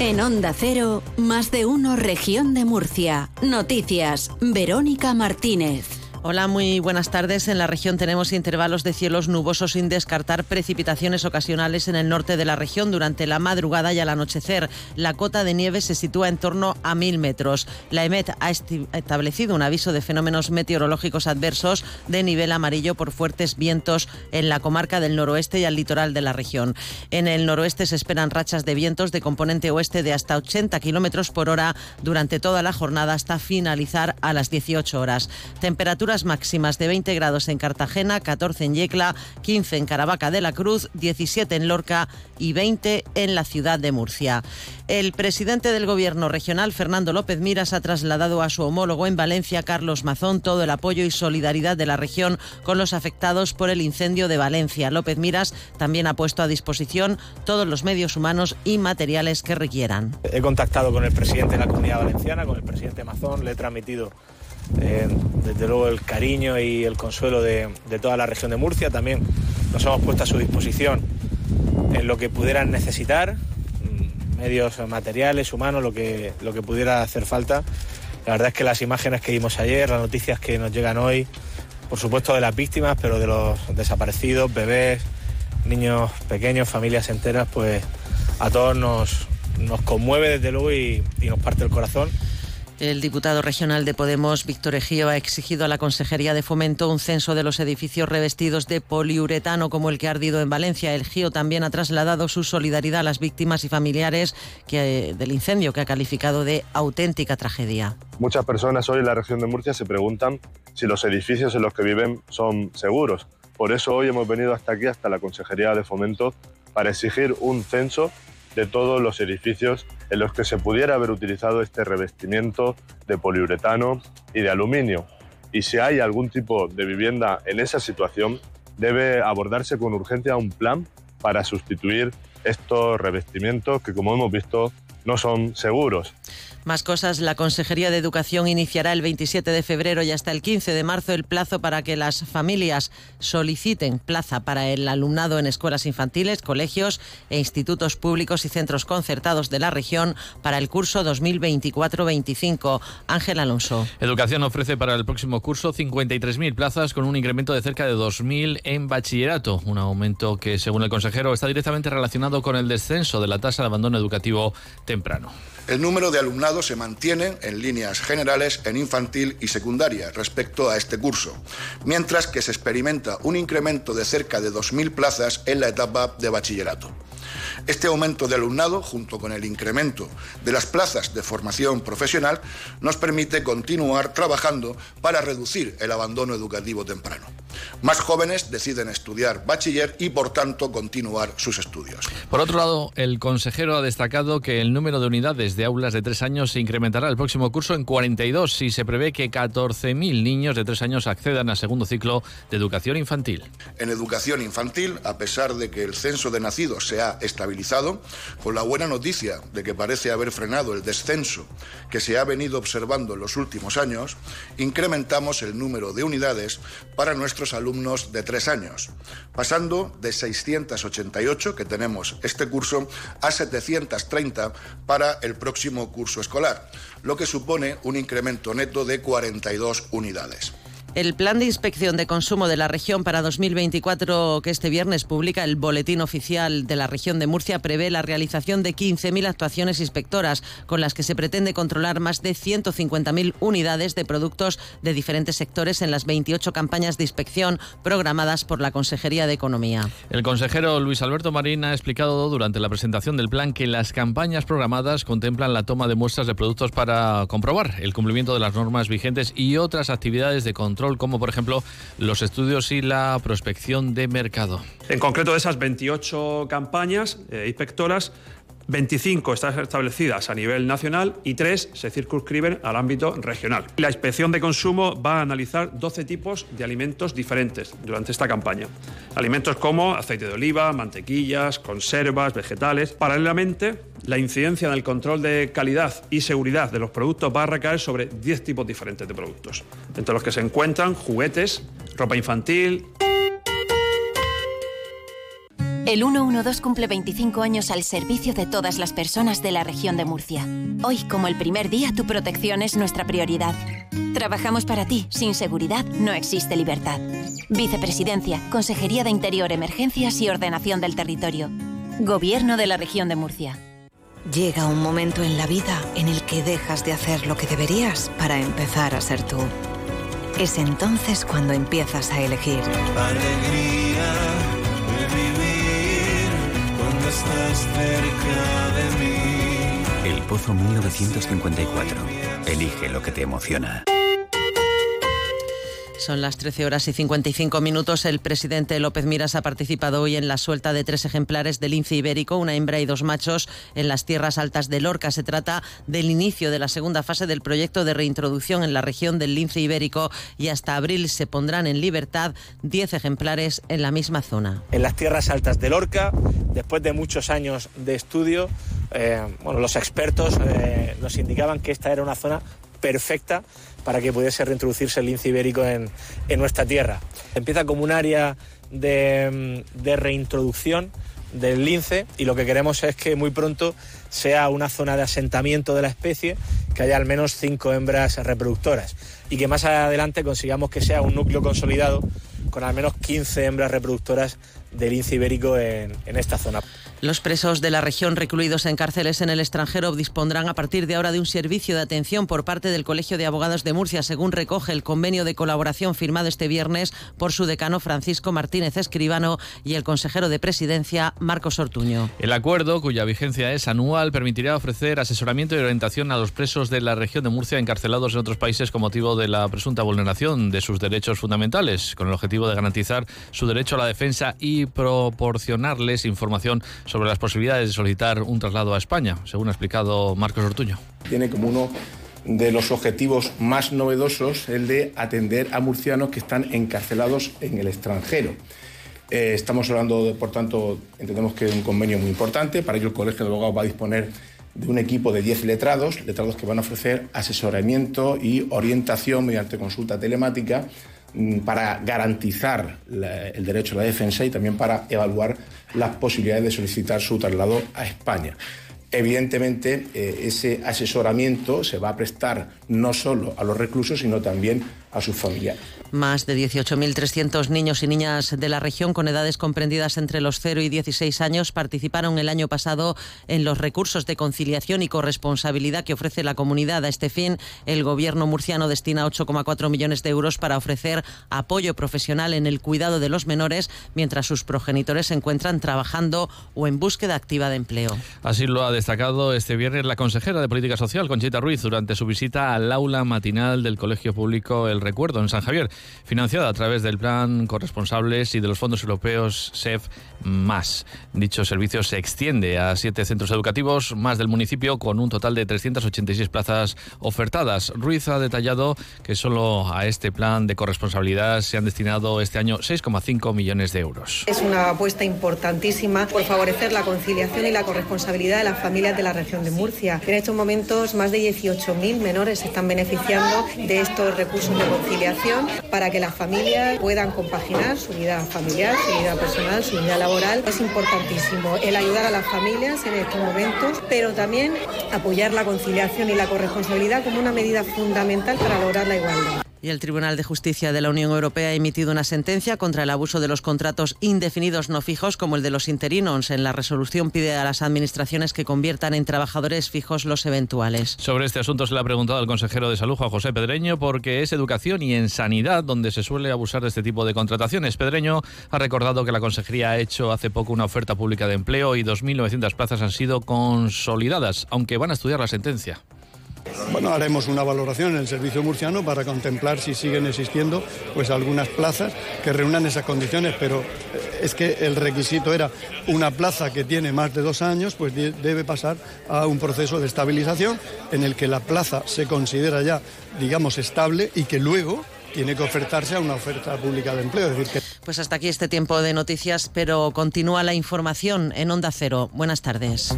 En Onda Cero, más de uno región de Murcia. Noticias, Verónica Martínez. Hola, muy buenas tardes. En la región tenemos intervalos de cielos nubosos sin descartar precipitaciones ocasionales en el norte de la región durante la madrugada y al anochecer. La cota de nieve se sitúa en torno a mil metros. La EMET ha establecido un aviso de fenómenos meteorológicos adversos de nivel amarillo por fuertes vientos en la comarca del noroeste y al litoral de la región. En el noroeste se esperan rachas de vientos de componente oeste de hasta 80 kilómetros por hora durante toda la jornada hasta finalizar a las 18 horas. Temperatura máximas de 20 grados en Cartagena, 14 en Yecla, 15 en Caravaca de la Cruz, 17 en Lorca y 20 en la ciudad de Murcia. El presidente del Gobierno regional, Fernando López Miras, ha trasladado a su homólogo en Valencia, Carlos Mazón, todo el apoyo y solidaridad de la región con los afectados por el incendio de Valencia. López Miras también ha puesto a disposición todos los medios humanos y materiales que requieran. He contactado con el presidente de la Comunidad Valenciana, con el presidente Mazón, le he transmitido eh, desde luego el cariño y el consuelo de, toda la región de Murcia. También nos hemos puesto a su disposición en lo que pudieran necesitar, mm, medios materiales, humanos, lo que, lo que pudiera hacer falta. La verdad es que las imágenes que vimos ayer, las noticias que nos llegan hoy, por supuesto de las víctimas, pero de los desaparecidos, bebés, niños pequeños, familias enteras, pues a todos nos, nos conmueve desde luego y nos parte el corazón. El diputado regional de Podemos, Víctor Ejío, ha exigido a la Consejería de Fomento un censo de los edificios revestidos de poliuretano como el que ha ardido en Valencia. El GIO también ha trasladado su solidaridad a las víctimas y familiares del incendio que ha calificado de auténtica tragedia. Muchas personas hoy en la región de Murcia se preguntan si los edificios en los que viven son seguros. Por eso hoy hemos venido hasta aquí, hasta la Consejería de Fomento, para exigir un censo de todos los edificios en los que se pudiera haber utilizado este revestimiento de poliuretano y de aluminio. Y si hay algún tipo de vivienda en esa situación, debe abordarse con urgencia un plan para sustituir estos revestimientos que, como hemos visto, no son seguros. Más cosas, la Consejería de Educación iniciará el 27 de febrero y hasta el 15 de marzo el plazo para que las familias soliciten plaza para el alumnado en escuelas infantiles, colegios e institutos públicos y centros concertados de la región para el curso 2024-25. Ángel Alonso. Educación ofrece para el próximo curso 53.000 plazas con un incremento de cerca de 2.000 en bachillerato, un aumento que, según el consejero, está directamente relacionado con el descenso de la tasa de abandono educativo temprano. El número de se mantiene en líneas generales en infantil y secundaria respecto a este curso, mientras que se experimenta un incremento de cerca de 2.000 plazas en la etapa de bachillerato. Este aumento de alumnado, junto con el incremento de las plazas de formación profesional, nos permite continuar trabajando para reducir el abandono educativo temprano. Más jóvenes deciden estudiar bachiller y, por tanto, continuar sus estudios. Por otro lado, el consejero ha destacado que el número de unidades de aulas de tres años se incrementará el próximo curso en 42 y se prevé que 14.000 niños de tres años accedan al segundo ciclo de educación infantil. En educación infantil, a pesar de que el censo de nacidos se ha estabilizado, con la buena noticia de que parece haber frenado el descenso que se ha venido observando en los últimos años, incrementamos el número de unidades para nuestros alumnos de tres años, pasando de 688 que tenemos este curso a 730 para el próximo curso escolar, lo que supone un incremento neto de 42 unidades. El plan de inspección de consumo de la región para 2024 que este viernes publica el Boletín Oficial de la región de Murcia prevé la realización de 15.000 actuaciones inspectoras con las que se pretende controlar más de 150.000 unidades de productos de diferentes sectores en las 28 campañas de inspección programadas por la Consejería de Economía. El consejero Luis Alberto Marín ha explicado durante la presentación del plan que las campañas programadas contemplan la toma de muestras de productos para comprobar el cumplimiento de las normas vigentes y otras actividades de control como por ejemplo los estudios y la prospección de mercado. En concreto, de esas 28 campañas eh, inspectoras, 25 están establecidas a nivel nacional y 3 se circunscriben al ámbito regional. La inspección de consumo va a analizar 12 tipos de alimentos diferentes durante esta campaña. Alimentos como aceite de oliva, mantequillas, conservas, vegetales. Paralelamente, la incidencia del control de calidad y seguridad de los productos va a recaer sobre 10 tipos diferentes de productos, entre los que se encuentran juguetes, ropa infantil, El 112 cumple 25 años al servicio de todas las personas de la región de Murcia. Hoy, como el primer día, tu protección es nuestra prioridad. Trabajamos para ti. Sin seguridad no existe libertad. Vicepresidencia, Consejería de Interior, Emergencias y Ordenación del Territorio. Gobierno de la región de Murcia. Llega un momento en la vida en el que dejas de hacer lo que deberías para empezar a ser tú. Es entonces cuando empiezas a elegir. Alegría El Pozo 1954. Elige lo que te emociona. Son las 13 horas y 55 minutos. El presidente López Miras ha participado hoy en la suelta de tres ejemplares del lince ibérico, una hembra y dos machos, en las tierras altas de Lorca. Se trata del inicio de la segunda fase del proyecto de reintroducción en la región del lince ibérico y hasta abril se pondrán en libertad 10 ejemplares en la misma zona. En las tierras altas de Lorca, después de muchos años de estudio, eh, bueno, los expertos eh, nos indicaban que esta era una zona perfecta para que pudiese reintroducirse el lince ibérico en, nuestra tierra. Empieza como un área de, de reintroducción del lince y lo que queremos es que muy pronto sea una zona de asentamiento de la especie, que haya al menos cinco hembras reproductoras y que más adelante consigamos que sea un núcleo consolidado con al menos 15 hembras reproductoras del lince ibérico en, en esta zona. Los presos de la región recluidos en cárceles en el extranjero dispondrán a partir de ahora de un servicio de atención por parte del Colegio de Abogados de Murcia, según recoge el convenio de colaboración firmado este viernes por su decano Francisco Martínez Escribano y el consejero de presidencia Marcos Ortuño. El acuerdo, cuya vigencia es anual, permitirá ofrecer asesoramiento y orientación a los presos de la región de Murcia encarcelados en otros países con motivo de la presunta vulneración de sus derechos fundamentales, con el objetivo de garantizar su derecho a la defensa y proporcionarles información sobre las posibilidades de solicitar un traslado a España, según ha explicado Marcos Ortuño. Tiene como uno de los objetivos más novedosos el de atender a murcianos que están encarcelados en el extranjero. Eh, estamos hablando, por tanto, entendemos que es un convenio muy importante. Para ello, el Colegio de Abogados va a disponer de un equipo de 10 letrados, letrados que van a ofrecer asesoramiento y orientación mediante consulta telemática para garantizar el derecho a la defensa y también para evaluar las posibilidades de solicitar su traslado a España. Evidentemente, eh, ese asesoramiento se va a prestar no solo a los reclusos, sino también a sus familiares. Más de 18.300 niños y niñas de la región con edades comprendidas entre los 0 y 16 años participaron el año pasado en los recursos de conciliación y corresponsabilidad que ofrece la comunidad. A este fin, el gobierno murciano destina 8,4 millones de euros para ofrecer apoyo profesional en el cuidado de los menores mientras sus progenitores se encuentran trabajando o en búsqueda activa de empleo. Así lo ha destacado este viernes la consejera de Política Social, Conchita Ruiz, durante su visita al aula matinal del Colegio Público El Recuerdo en San Javier financiada a través del Plan Corresponsables y de los fondos europeos SEF. Dicho servicio se extiende a siete centros educativos más del municipio con un total de 386 plazas ofertadas. Ruiz ha detallado que solo a este plan de corresponsabilidad se han destinado este año 6,5 millones de euros. Es una apuesta importantísima por favorecer la conciliación y la corresponsabilidad de las familias de la región de Murcia. En estos momentos más de 18.000 menores se están beneficiando de estos recursos de conciliación para que las familias puedan compaginar su vida familiar, su vida personal, su vida laboral es importantísimo. El ayudar a las familias en estos momentos, pero también apoyar la conciliación y la corresponsabilidad como una medida fundamental para lograr la igualdad. Y el Tribunal de Justicia de la Unión Europea ha emitido una sentencia contra el abuso de los contratos indefinidos no fijos como el de los interinos. En la resolución pide a las administraciones que conviertan en trabajadores fijos los eventuales. Sobre este asunto se le ha preguntado al consejero de Salud, Juan José Pedreño, porque es educación y en sanidad donde se suele abusar de este tipo de contrataciones. Pedreño ha recordado que la consejería ha hecho hace poco una oferta pública de empleo y 2.900 plazas han sido consolidadas, aunque van a estudiar la sentencia. Bueno, haremos una valoración en el servicio murciano para contemplar si siguen existiendo pues algunas plazas que reúnan esas condiciones, pero eh, es que el requisito era una plaza que tiene más de dos años, pues debe pasar a un proceso de estabilización en el que la plaza se considera ya, digamos, estable y que luego tiene que ofertarse a una oferta pública de empleo. decir que... Pues hasta aquí este tiempo de noticias, pero continúa la información en Onda Cero. Buenas tardes.